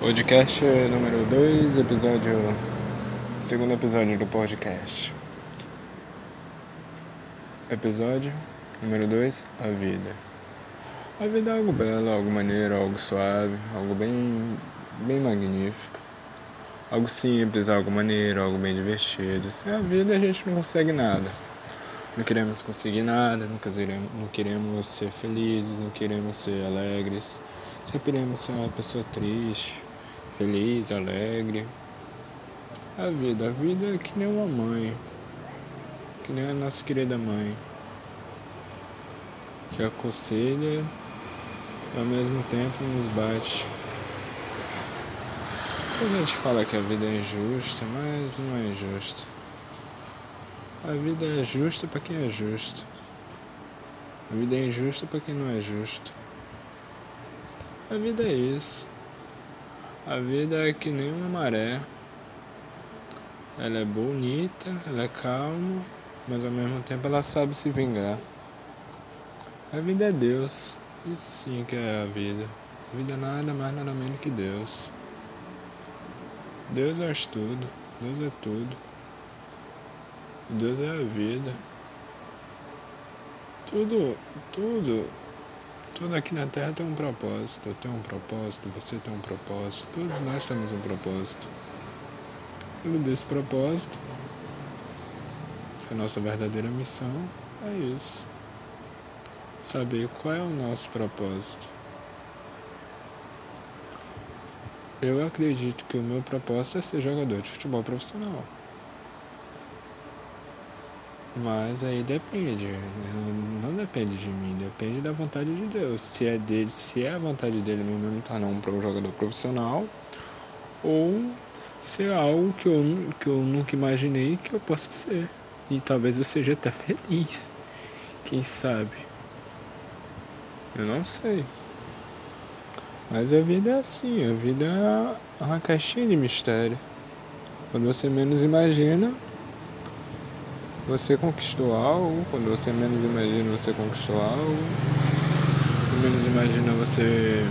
Podcast número 2, episódio. Segundo episódio do podcast. Episódio número 2, a vida. A vida é algo belo, algo maneiro, algo suave, algo bem. bem magnífico. Algo simples, algo maneiro, algo bem divertido. Sem a vida a gente não consegue nada. Não queremos conseguir nada, não queremos, não queremos ser felizes, não queremos ser alegres. Sempre queremos ser uma pessoa triste feliz, alegre. A vida, a vida é que nem uma mãe, que nem a nossa querida mãe, que aconselha e ao mesmo tempo nos bate. A gente fala que a vida é injusta, mas não é injusta. A vida é justa para quem é justo. A vida é injusta para quem não é justo. A vida é isso. A vida é que nem uma maré. Ela é bonita, ela é calma, mas ao mesmo tempo ela sabe se vingar. A vida é Deus. Isso sim que é a vida. A vida é nada mais nada menos que Deus. Deus é tudo. Deus é tudo. Deus é a vida. Tudo, tudo tudo aqui na Terra tem um propósito. Eu tenho um propósito, você tem um propósito, todos nós temos um propósito. E desse propósito, a nossa verdadeira missão é isso. Saber qual é o nosso propósito. Eu acredito que o meu propósito é ser jogador de futebol profissional. Mas aí depende, não depende de mim, depende da vontade de Deus. Se é dele, se é a vontade dele me tornar um jogador profissional, ou se é algo que eu, que eu nunca imaginei que eu possa ser. E talvez eu seja até feliz. Quem sabe? Eu não sei. Mas a vida é assim, a vida é uma caixinha de mistério. Quando você menos imagina, você conquistou algo, quando você menos imagina, você conquistou algo. Quando menos imagina, você.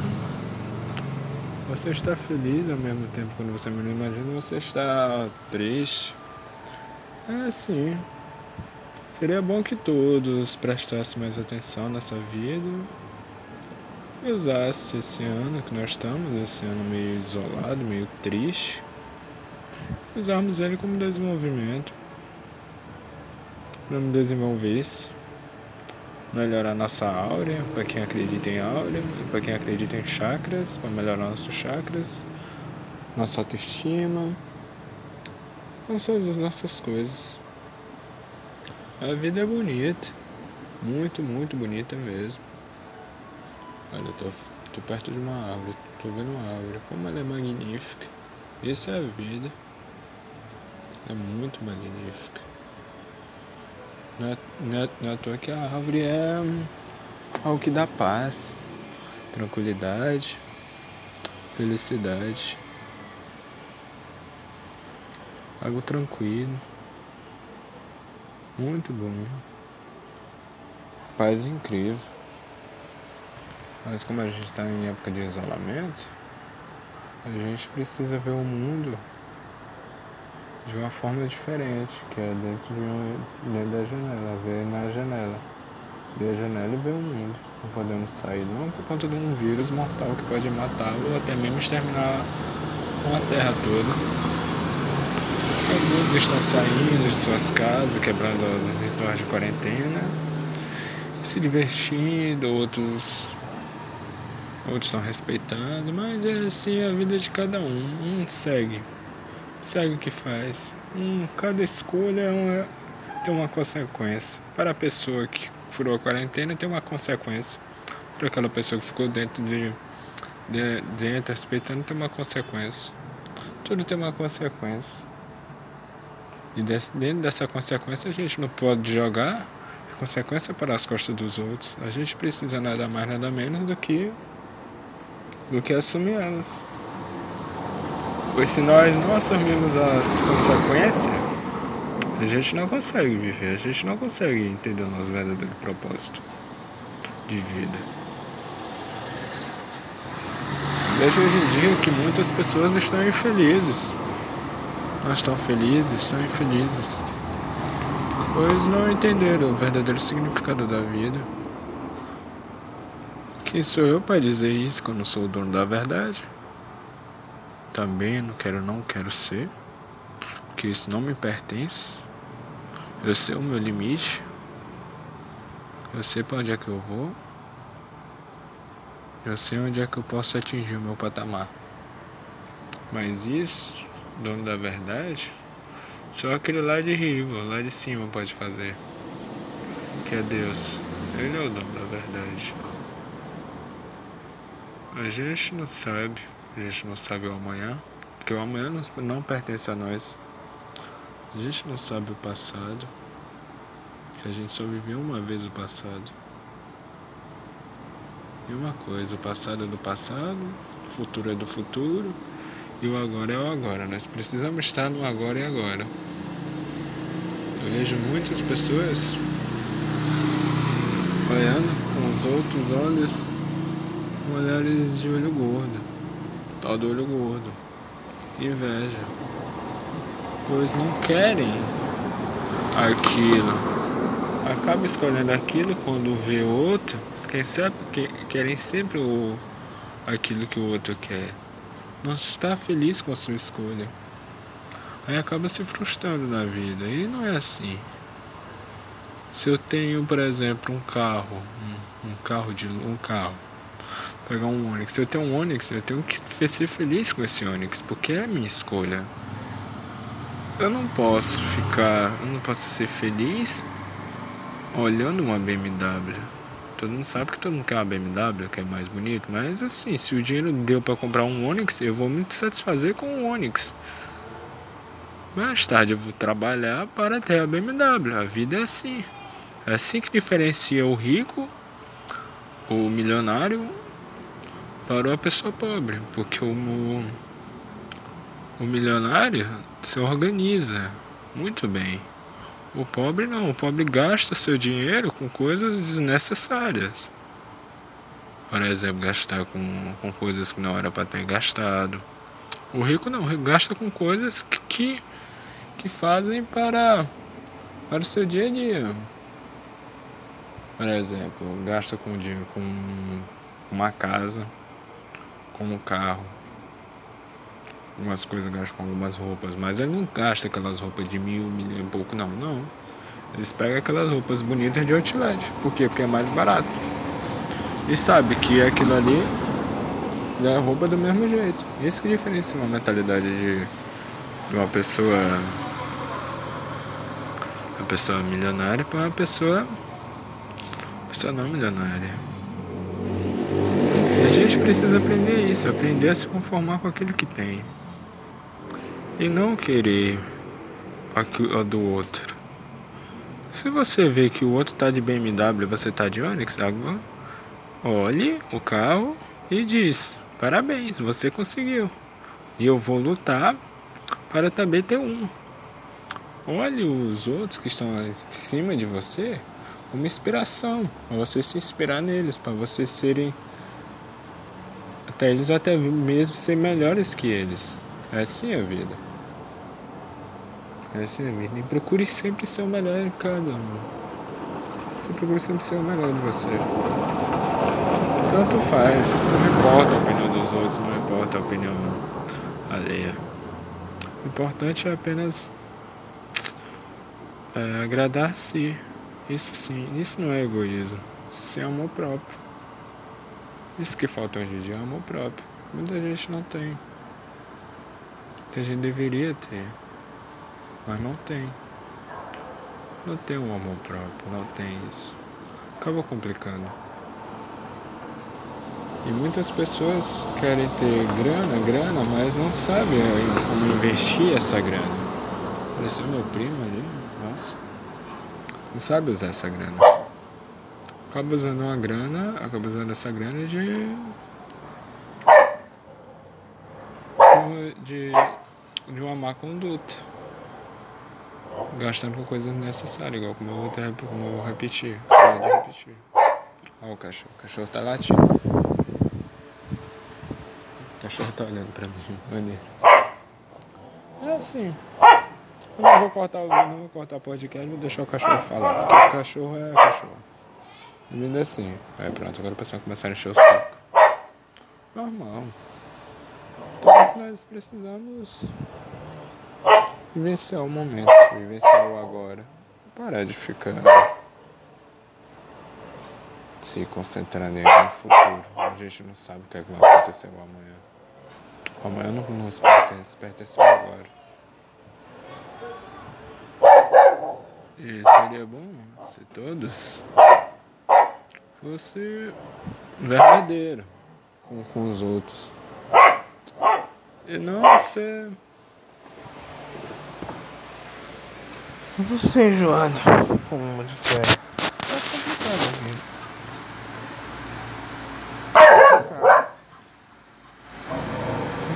Você está feliz ao mesmo tempo, quando você menos imagina, você está triste. É assim. Seria bom que todos prestassem mais atenção nessa vida e usasse esse ano que nós estamos, esse ano meio isolado, meio triste, usarmos ele como desenvolvimento não desenvolver-se, melhorar nossa áurea, para quem acredita em áurea, e para quem acredita em chakras, para melhorar nossos chakras, nossa autoestima, todas as nossas coisas. A vida é bonita, muito, muito bonita mesmo. Olha, eu tô, tô perto de uma árvore, tô vendo uma árvore, como ela é magnífica. Essa é a vida, é muito magnífica. Não é, não, é, não é à toa que a árvore é algo que dá paz, tranquilidade, felicidade. Algo tranquilo. Muito bom. Paz incrível. Mas como a gente está em época de isolamento, a gente precisa ver o mundo de uma forma diferente, que é dentro, de uma, dentro da janela, ver na janela. Ver a janela e ver o mundo. Não podemos sair não por conta de um vírus mortal que pode matar ou até mesmo exterminar uma terra toda. Alguns estão saindo de suas casas, quebrando as rituais de quarentena, se divertindo, outros outros estão respeitando, mas é assim a vida de cada um, um segue segue o que faz. Hum, cada escolha é uma, tem uma consequência. Para a pessoa que furou a quarentena, tem uma consequência. Para aquela pessoa que ficou dentro de, de dentro, respeitando, tem uma consequência. Tudo tem uma consequência. E desse, dentro dessa consequência a gente não pode jogar a consequência para as costas dos outros. A gente precisa nada mais, nada menos do que do que assumir elas. Pois se nós não assumirmos as consequências, a gente não consegue viver, a gente não consegue entender o nosso verdadeiro propósito de vida. Vejo hoje em dia que muitas pessoas estão infelizes. Não estão felizes, estão infelizes. Pois não entenderam o verdadeiro significado da vida. Quem sou eu para dizer isso quando sou o dono da verdade? Também não quero, não quero ser, porque isso não me pertence. Eu sei o meu limite. Eu sei para onde é que eu vou. Eu sei onde é que eu posso atingir o meu patamar. Mas isso, dono da verdade, só aquele lá de riba, lá de cima pode fazer. Que é Deus. Ele é o dono da verdade. A gente não sabe, a gente não sabe o amanhã, porque o amanhã não, não pertence a nós. A gente não sabe o passado, a gente só viveu uma vez o passado. E uma coisa, o passado é do passado, o futuro é do futuro, e o agora é o agora. Nós precisamos estar no agora e agora. Eu vejo muitas pessoas olhando com os outros olhos olhares de olho gordo, tal do olho gordo, inveja, pois não querem aquilo. Acaba escolhendo aquilo quando vê outro, quem sabe que querem sempre o, aquilo que o outro quer. Não está feliz com a sua escolha. Aí acaba se frustrando na vida. E não é assim. Se eu tenho, por exemplo, um carro, um, um carro de um carro, pegar um Onix. Se eu tenho um Onix, eu tenho que ser feliz com esse Onix, porque é a minha escolha. Eu não posso ficar, eu não posso ser feliz olhando uma BMW. Todo mundo sabe que todo mundo quer uma BMW, que é mais bonito, mas assim, se o dinheiro deu para comprar um Onix, eu vou me satisfazer com o Onix. Mais tarde eu vou trabalhar para ter a BMW. A vida é assim. É assim que diferencia o rico, o milionário para a pessoa pobre, porque o, o milionário se organiza muito bem. O pobre não, o pobre gasta seu dinheiro com coisas desnecessárias. Por exemplo, gastar com, com coisas que não era para ter gastado. O rico não, o rico gasta com coisas que, que, fazem para, para o seu dia a dia. Por exemplo, gasta com, com uma casa, com um carro. Algumas coisas gastam com algumas roupas, mas ele não gasta aquelas roupas de mil, mil e pouco, não, não. Eles pegam aquelas roupas bonitas de outlet. Por quê? Porque é mais barato. E sabe que aquilo ali é roupa do mesmo jeito. Isso que diferencia uma mentalidade de, de uma pessoa. Uma pessoa milionária para uma pessoa. Pessoa não milionária. A gente precisa aprender isso, aprender a se conformar com aquilo que tem. E não querer aquilo do outro. Se você vê que o outro tá de BMW você tá de Onix, agora olhe o carro e diz: Parabéns, você conseguiu. E eu vou lutar para também ter um. Olhe os outros que estão em cima de você como inspiração, para você se inspirar neles, para você serem até eles ou até mesmo ser melhores que eles. É assim a vida. É assim a vida. E procure sempre ser o melhor em cada um. Você procure sempre ser o melhor de você. Tanto faz. Não importa a opinião dos outros, não importa a opinião alheia. O importante é apenas é, agradar-se. Isso sim, isso não é egoísmo. Isso é amor próprio. Isso que falta hoje em dia é amor próprio. Muita gente não tem. Muita gente deveria ter. Mas não tem. Não tem um amor próprio, não tem isso. Acaba complicando. E muitas pessoas querem ter grana, grana, mas não sabem como investir essa grana. Apareceu meu primo ali, nossa. Não sabe usar essa grana acaba usando uma grana, acaba usando essa grana de. de, de uma má conduta. Gastando com coisas necessárias, igual como eu vou, ter, como eu vou repetir. Pode repetir. Olha o cachorro, o cachorro tá latindo. O cachorro tá olhando pra mim, maneiro. É assim. Eu não vou cortar o não vou cortar podcast, vou deixar o cachorro falar. Porque o cachorro é cachorro. Vindo assim. Aí pronto, agora o pessoal começar a encher o saco. Normal. Então nós precisamos vivenciar o momento, vivenciar o agora. Parar de ficar se concentrando em no futuro. A gente não sabe o que, é que vai acontecer amanhã. O amanhã não nos pertence, pertence ao agora. E seria bom se todos fosse verdadeiro um com os outros. E não ser. Não ser enjoado, como disser. É complicado a.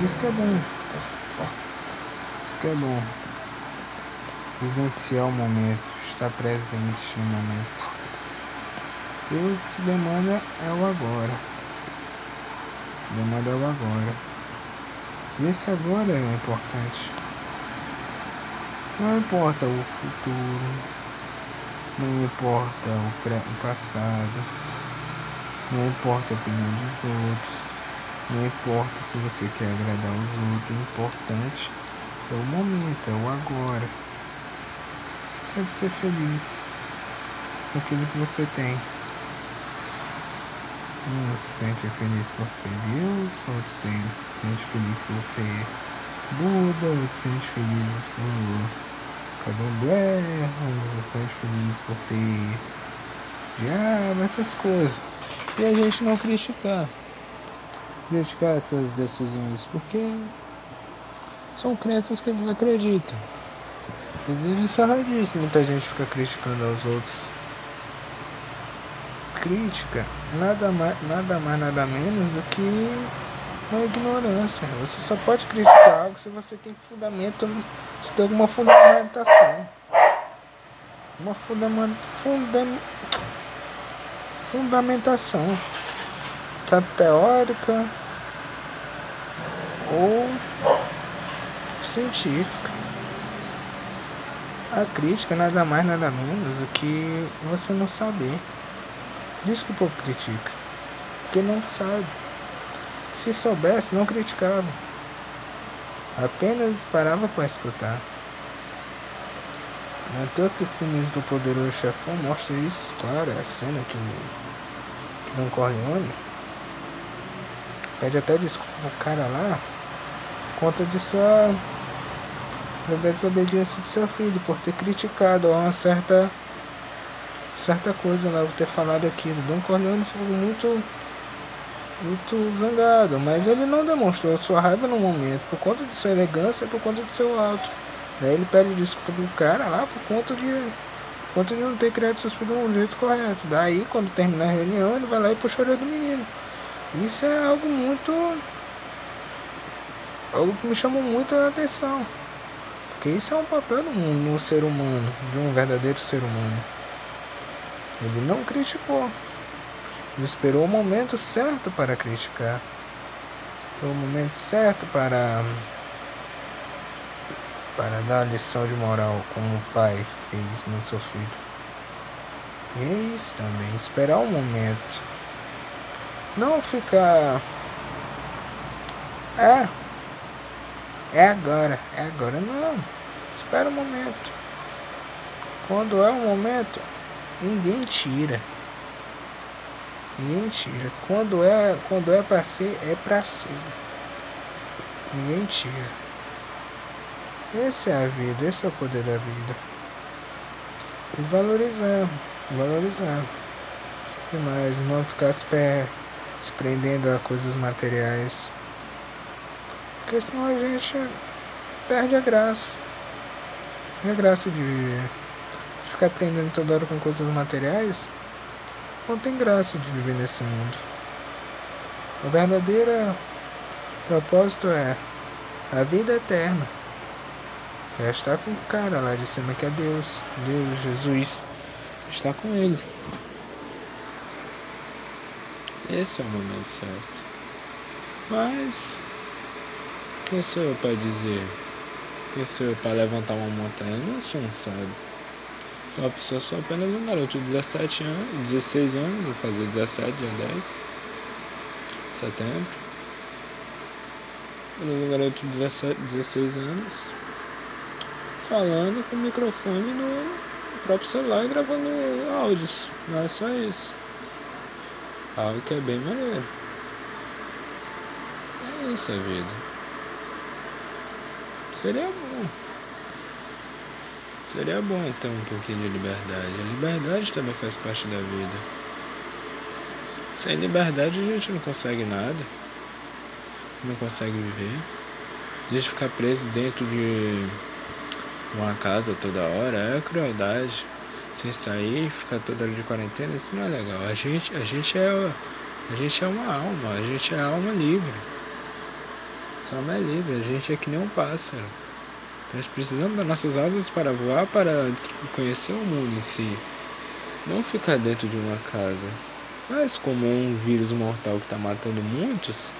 Isso que é bom. Isso que é bom. Vivenciar o momento, estar presente no momento. O que demanda é o agora. O que demanda é o agora. E esse agora é o importante. Não importa o futuro, não importa o, pré, o passado, não importa a opinião dos outros, não importa se você quer agradar os outros, o importante é o momento, é o agora. Sempre ser feliz com aquilo que você tem. Uns se sentem felizes por ter Deus, outros se sentem felizes por ter Buda, outros se sentem felizes por Candomblé, outros se sentem felizes por ter diabo, essas coisas. E a gente não criticar. Criticar essas decisões, porque são crenças que eles acreditam. E isso é radice, muita gente fica criticando aos outros crítica nada mais, nada mais, nada menos do que uma ignorância. Você só pode criticar algo se você tem fundamento, se tem alguma fundamentação. Uma fundamentação. Fundam, fundamentação. Tanto teórica ou científica. A crítica nada mais, nada menos do que você não saber. Diz que o povo critica. Porque não sabe. Se soubesse, não criticava. Apenas parava para escutar. Não que o filme do Poderoso Chefão mostra isso, claro, é a cena que, que Don Corleone pede até desculpa o cara lá, conta de sua da desobediência de seu filho por ter criticado uma certa certa coisa lá, vou ter falado aquilo. Don Corleone ficou muito, muito zangado, mas ele não demonstrou a sua raiva no momento, por conta de sua elegância, por conta de seu alto. Daí ele pede desculpa pro cara lá por conta de, por conta de não ter criado seus filhos de um jeito correto. Daí, quando termina a reunião, ele vai lá e puxa a orelha do menino. Isso é algo muito. algo que me chamou muito a atenção. Porque isso é um papel no ser humano, de um verdadeiro ser humano. Ele não criticou. Ele esperou o momento certo para criticar. O momento certo para para dar a lição de moral como o pai fez no seu filho. E é isso também, esperar o momento. Não ficar. É. É agora, é agora. Não. Espera o momento. Quando é o momento, Ninguém tira. Ninguém tira. Quando é, quando é para ser, é para ser. Ninguém tira. Essa é a vida, esse é o poder da vida. E valorizar, valorizar. E mais, não ficar se, pé, se prendendo a coisas materiais. Porque senão a gente perde a graça. a graça de viver ficar aprendendo toda hora com coisas materiais, não tem graça de viver nesse mundo. O verdadeiro propósito é a vida eterna. É estar com o cara lá de cima que é Deus, Deus, Jesus. Estar com eles. Esse é o momento certo. Mas Quem sou eu para dizer? Quem sou eu para levantar uma montanha? Não sou um sábio. Sou uma pessoa só apenas um garoto de 17 anos, 16 anos, vou fazer 17, dia 10 setembro. Um garoto de 17, 16 anos falando com o microfone no próprio celular e gravando áudios. Não é só isso. Algo que é bem maneiro. É isso a vida. Seria bom. Seria bom ter um pouquinho de liberdade. A liberdade também faz parte da vida. Sem liberdade a gente não consegue nada. Não consegue viver. A gente ficar preso dentro de uma casa toda hora é crueldade. Sem sair, ficar toda hora de quarentena, isso não é legal. A gente, a gente é a gente é uma alma, a gente é alma livre. Só é livre, a gente é que nem um pássaro. Nós precisamos das nossas asas para voar, para conhecer o mundo em si. Não ficar dentro de uma casa. Mas como é um vírus mortal que está matando muitos,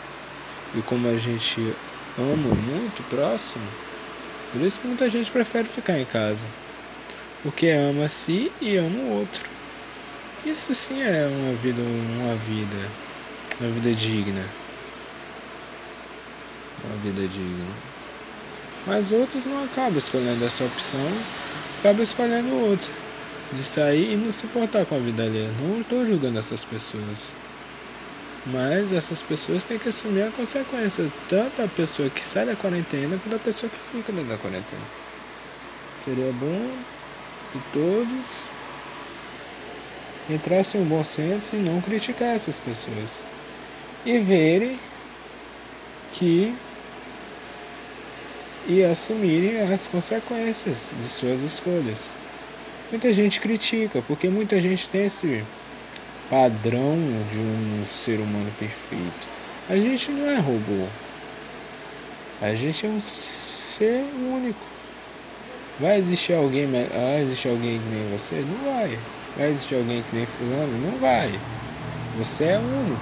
e como a gente ama muito próximo, por isso que muita gente prefere ficar em casa. Porque ama a si e ama o outro. Isso sim é uma vida, uma vida, uma vida digna. Uma vida digna. Mas outros não acabam escolhendo essa opção, acabam escolhendo outra. De sair e não se importar com a vida alheia. Não estou julgando essas pessoas. Mas essas pessoas têm que assumir a consequência, tanto a pessoa que sai da quarentena quanto a pessoa que fica dentro da quarentena. Seria bom se todos entrassem um bom senso e não criticar essas pessoas. E verem que e assumirem as consequências de suas escolhas. Muita gente critica, porque muita gente tem esse padrão de um ser humano perfeito. A gente não é robô. A gente é um ser único. Vai existir alguém, vai existir alguém que nem você? Não vai. Vai existir alguém que nem fulano? Não vai. Você é único.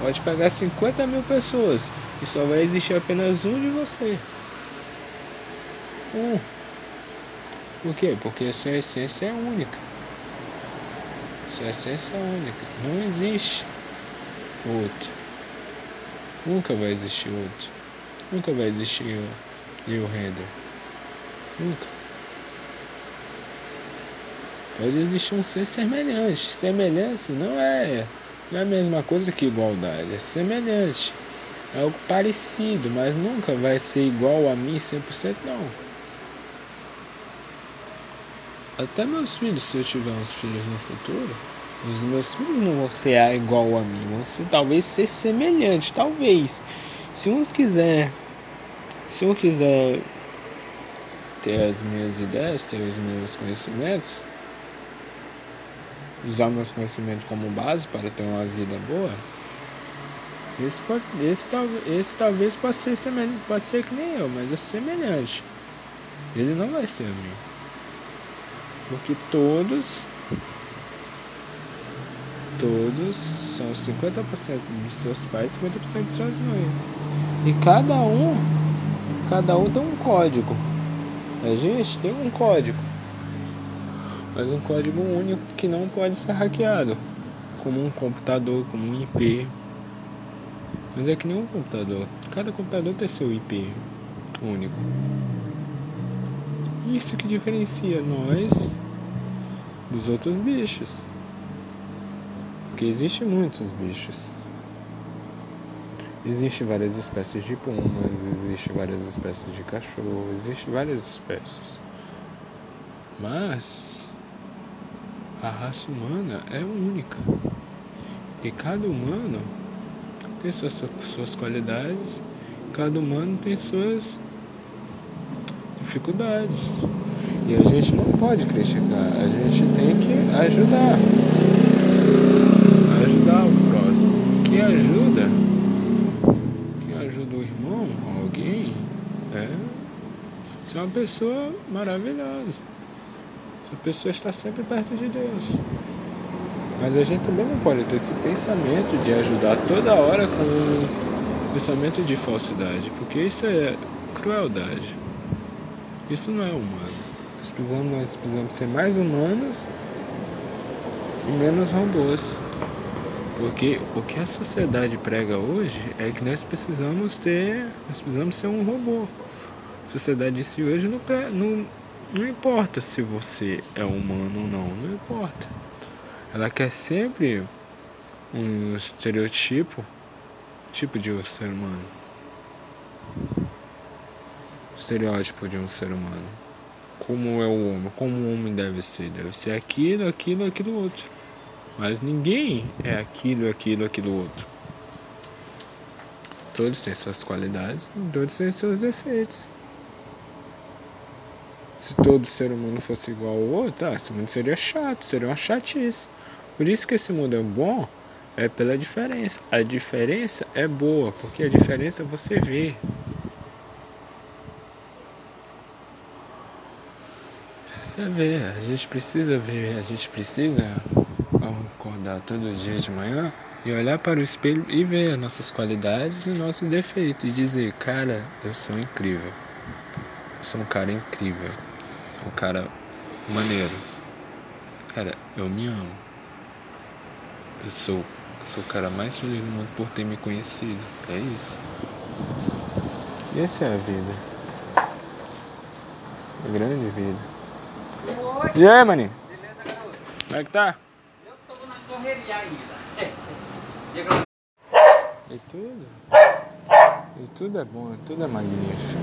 Pode pegar 50 mil pessoas e só vai existir apenas um de você. Um. Por quê? Porque a sua essência é única. Sua essência é única. Não existe outro. Nunca vai existir outro. Nunca vai existir o render. Nunca. Pode existir um ser semelhante. Semelhança não é, não é a mesma coisa que igualdade. É semelhante. É algo parecido, mas nunca vai ser igual a mim 100% não. Até meus filhos, se eu tiver uns filhos no futuro, os meus filhos não vão ser igual a mim, vão ser, talvez ser semelhante, talvez. Se um quiser, se um quiser ter as minhas ideias, ter os meus conhecimentos, usar meus conhecimentos como base para ter uma vida boa, esse, pode, esse, esse talvez pode ser semelhante, pode ser que nem eu, mas é semelhante. Ele não vai ser a mim. Porque todos, todos são 50% de seus pais, 50% de suas mães. E cada um, cada um tem um código. A gente tem um código. Mas um código único que não pode ser hackeado. Como um computador, como um IP. Mas é que nem um computador. Cada computador tem seu IP único. Isso que diferencia nós dos outros bichos. Porque existem muitos bichos. Existem várias espécies de pumas, existem várias espécies de cachorro, existem várias espécies. Mas a raça humana é única. E cada humano tem suas, suas qualidades, cada humano tem suas dificuldades. E a gente não pode criticar, a gente tem que ajudar. Ajudar o próximo. Quem ajuda, quem ajuda o irmão, alguém, é ser uma pessoa maravilhosa. Essa pessoa está sempre perto de Deus. Mas a gente também não pode ter esse pensamento de ajudar toda hora com pensamento de falsidade, porque isso é crueldade. Isso não é humano. Nós precisamos, nós precisamos ser mais humanos e menos robôs. Porque o que a sociedade prega hoje é que nós precisamos ter. Nós precisamos ser um robô. A sociedade em si hoje não, não, não importa se você é humano ou não, não importa. Ela quer sempre um estereotipo tipo de ser humano. Estereótipo de um ser humano. Como é o homem, como o homem deve ser. Deve ser aquilo, aquilo, aquilo outro. Mas ninguém é aquilo, aquilo, aquilo outro. Todos têm suas qualidades, todos têm seus defeitos. Se todo ser humano fosse igual ao outro, ah, esse mundo seria chato, seria uma chatice. Por isso que esse mundo é bom, é pela diferença. A diferença é boa, porque a diferença você vê. Você vê, a gente precisa ver, a gente precisa acordar todo dia de manhã e olhar para o espelho e ver as nossas qualidades e nossos defeitos e dizer, cara, eu sou incrível. Eu sou um cara incrível. Um cara maneiro. Cara, eu me amo. Eu sou, sou o cara mais feliz do mundo por ter me conhecido. É isso. Essa é a vida. A grande vida. Oi. E aí, maninho? Beleza, garoto? Como é que tá? Eu tô na correria ainda. E tudo? E tudo é bom, tudo é magnífico.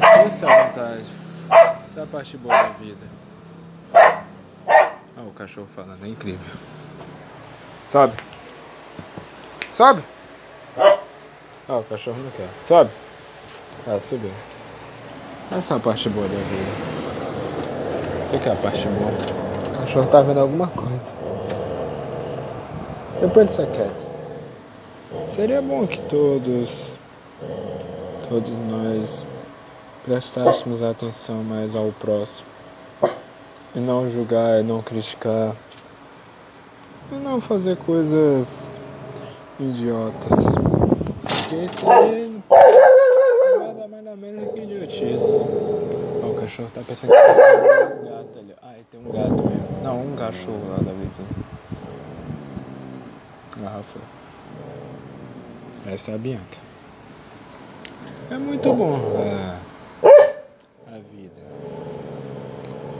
Essa é a vantagem. Essa é a parte boa da vida. Ah, o cachorro falando, é incrível. Sobe. Sobe. Ah, o cachorro não quer. Sobe. Ah, subiu. Essa é a parte boa da vida. Isso aqui é a parte boa. O cachorro tá vendo alguma coisa. Depois ele só quieto. Seria bom que todos, todos nós prestássemos atenção mais ao próximo. E não julgar, e não criticar. E não fazer coisas idiotas. Porque isso aí dar mais ou menos que idiotice. Cachorro tá pensando que tem um gato ali. Ah, tem um gato mesmo. Não, um cachorro lá da vizinha. Garrafa. Essa é a Bianca. É muito bom a, a vida.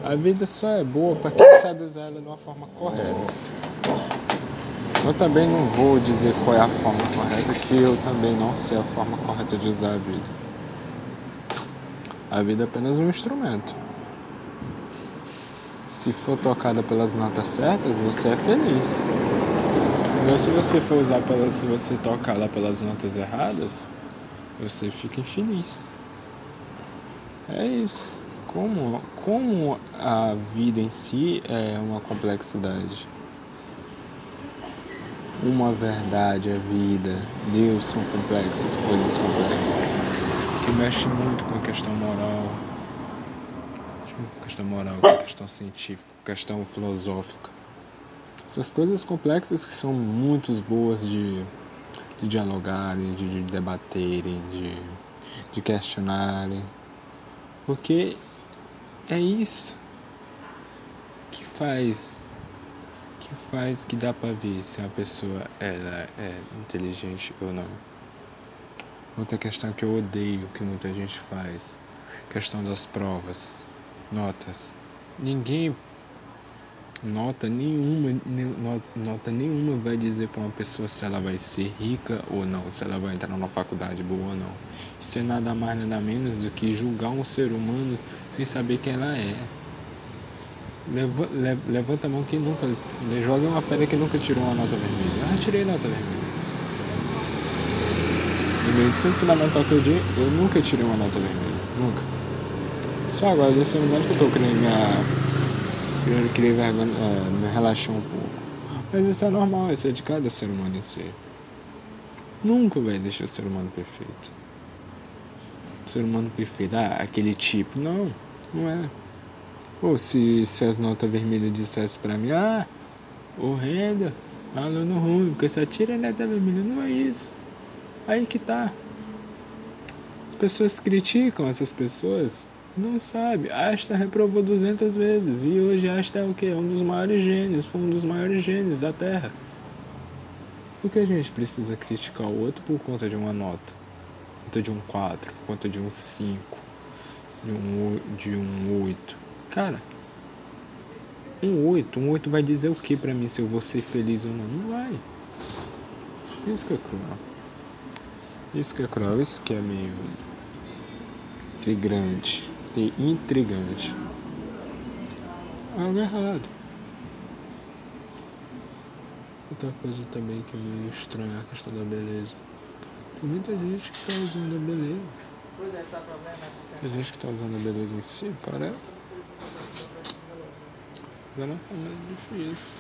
A vida só é boa para quem sabe usar ela de uma forma correta. Eu também não vou dizer qual é a forma correta, que eu também não sei a forma correta de usar a vida. A vida é apenas um instrumento. Se for tocada pelas notas certas, você é feliz. Mas se você for usar pela, se você tocar lá pelas notas erradas, você fica infeliz. É isso. Como, como a vida em si é uma complexidade. Uma verdade, a vida, Deus são complexas, coisas complexas. Que mexe muito com a questão moral, com a questão moral, com a questão científica, com a questão filosófica. Essas coisas complexas que são muito boas de, de dialogarem, de, de debaterem, de, de questionarem. Porque é isso que faz que faz que dá para ver se a pessoa ela é inteligente ou não. Outra questão que eu odeio que muita gente faz, questão das provas, notas. Ninguém nota nenhuma, nota nenhuma vai dizer para uma pessoa se ela vai ser rica ou não, se ela vai entrar numa faculdade boa ou não. Isso é nada mais nada menos do que julgar um ser humano sem saber quem ela é. Levanta a mão que nunca. Joga uma pedra que nunca tirou uma nota vermelha. Ah, tirei nota vermelha. No ensino fundamental todo dia, eu nunca tirei uma nota vermelha. Nunca. Só agora, nesse momento que eu tô criando minha eu queria vergonha, é, me relaxar um pouco. Mas isso é normal, isso é de cada ser humano em si. Nunca vai existir o ser humano perfeito. O ser humano perfeito, ah, aquele tipo. Não, não é. Ou se, se as notas vermelhas dissessem pra mim, ah, horrenda, aluno ruim, porque só tira nota vermelha. Não é isso. Aí que tá. As pessoas criticam essas pessoas, não sabe. Einstein reprovou 200 vezes e hoje Einstein é o que? Um dos maiores gênios, foi um dos maiores gênios da Terra. Por que a gente precisa criticar o outro por conta de uma nota? Por conta de um 4, por conta de um 5, de um, de um 8. Cara, um 8, um 8 vai dizer o que pra mim se eu vou ser feliz ou não? Não vai. Isso que é cruel. Isso que é cruel, isso que é meio intrigante e intrigante. Algo errado. Outra coisa também que é meio estranha é a questão da beleza. Tem muita gente que está usando a beleza. Pois é, só problema é Tem gente que está usando a beleza em si para. Agora é difícil.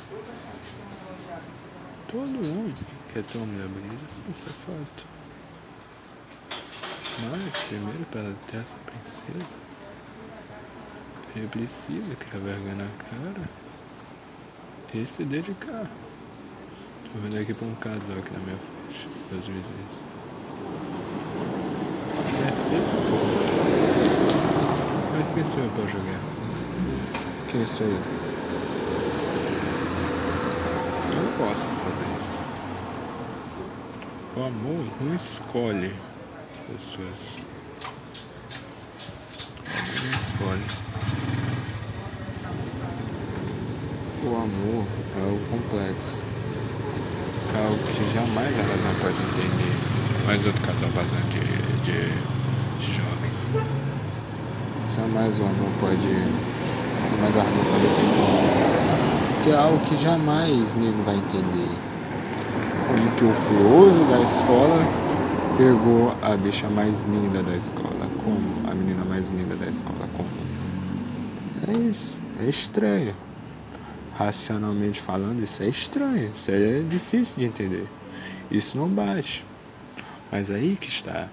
Todo homem quer ter uma mulher bonita, isso é fato. Mas, primeiro, para ter essa princesa, ele precisa criar vergonha na cara e se dedicar. Tô vendo aqui pra um casal aqui na minha frente, meus vizinhos. Perfeito. Mas quem sou eu pra jogar? Que é isso aí? Eu não posso fazer isso. O amor não escolhe pessoas. Não escolhe. O amor é algo complexo. É algo que jamais a razão pode entender. Mas outro casal falando de, de, de jovens. Jamais o amor pode. Jamais a razão pode entender. Porque é algo que jamais nego vai entender. Como que o fluoso da escola pegou a bicha mais linda da escola. Como? A menina mais linda da escola. Como? É isso. É estranho racionalmente falando, isso é estranho, isso é difícil de entender. Isso não bate. Mas aí que está.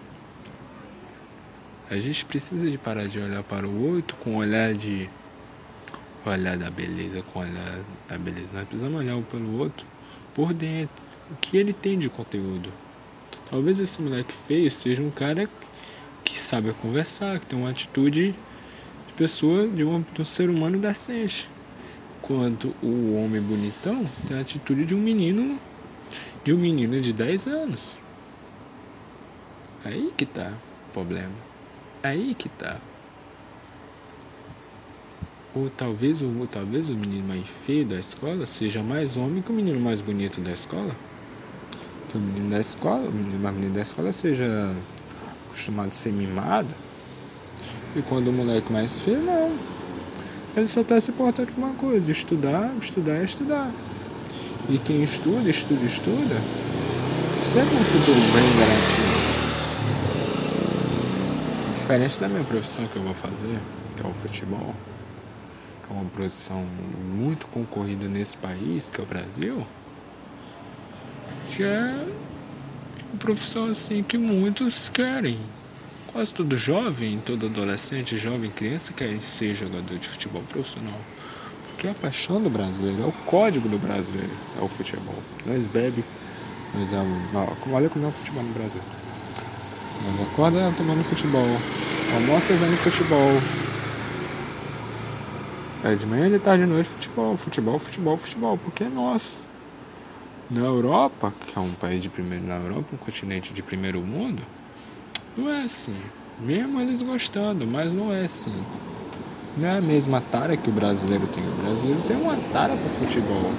A gente precisa de parar de olhar para o outro com olhar de olhar da beleza, com olhar da beleza. Nós precisamos olhar um pelo outro por dentro. O que ele tem de conteúdo. Talvez esse moleque feio seja um cara que sabe conversar, que tem uma atitude de pessoa, de, de um ser humano decente. Enquanto o homem bonitão tem a atitude de um menino de um menino de 10 anos. Aí que tá o problema. Aí que tá. Ou talvez o, talvez o menino mais feio da escola seja mais homem que o menino mais bonito da escola. Que o menino da escola, o menino mais bonito da escola seja acostumado a ser mimado. E quando o moleque mais feio, não. Ele só está se portando com uma coisa, estudar, estudar estudar. E quem estuda, estuda, estuda, sempre um futuro bem garantido. Diferente da minha profissão que eu vou fazer, que é o futebol, que é uma profissão muito concorrida nesse país, que é o Brasil, que é uma profissão assim que muitos querem Quase todo jovem, todo adolescente, jovem, criança quer ser jogador de futebol profissional. Porque a paixão do brasileiro, é o código do brasileiro, é o futebol. Nós bebe, nós amamos. Olha como é o futebol no Brasil. Nós acorda tomando futebol, almoça vendo futebol. É de manhã, de tarde, de noite, futebol, futebol, futebol, futebol, porque é nosso. Na Europa, que é um país de primeiro, na Europa, um continente de primeiro mundo, não é assim. Mesmo eles gostando, mas não é assim. Não é a mesma tara que o brasileiro tem. O brasileiro tem uma tara para futebol.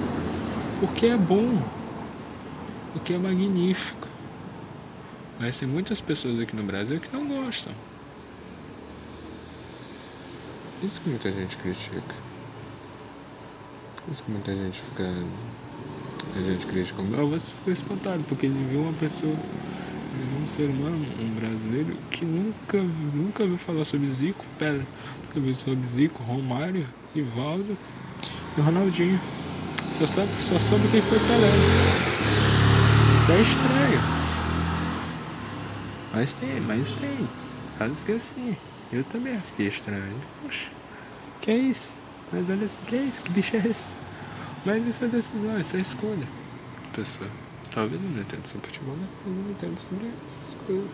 Porque é bom. Porque é magnífico. Mas tem muitas pessoas aqui no Brasil que não gostam. Isso que muita gente critica. Isso que muita gente fica. A gente critica. Não, você ficou espantado porque ele viu uma pessoa um ser humano, um brasileiro, que nunca, nunca ouviu falar sobre Zico, Pedra, nunca ouviu sobre Zico, Romário, Rivaldo e Ronaldinho. Só sabe, só sabe quem foi Pelé. Isso é estranho. Mas tem, mas tem. Casos que é assim. Eu também fiquei estranho. Poxa, que é isso? Mas olha assim, que é isso? Que bicho é esse? Mas isso é decisão, isso é escolha. Pessoal. Talvez não entenda sobre futebol, mas não entendo sobre essas coisas.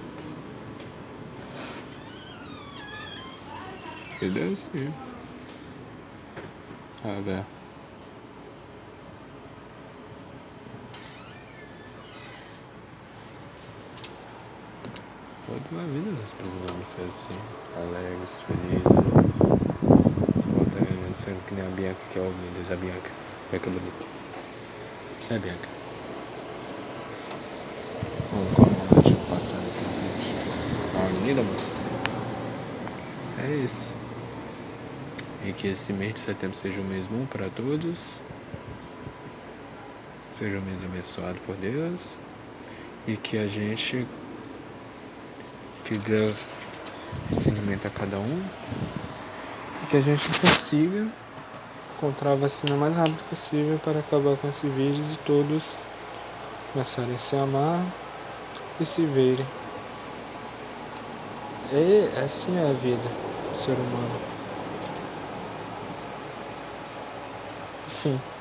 Vida é assim. Ah, velho. Todos na vida nós precisamos ser assim, alegres, felizes, espontâneos, sendo que nem a Bianca que é o Deus, a Bianca. Bianca bonita. É Bianca. Vamos com a deixa eu passar aqui na frente. Uma linda moça. É isso. E que esse mês de setembro seja um mês bom para todos. Seja um mês abençoado por Deus. E que a gente que Deus se alimenta a cada um e que a gente consiga encontrar a vacina o mais rápido possível para acabar com esse vírus e todos começarem a se amar e se verem. E assim é a vida do ser humano. Enfim.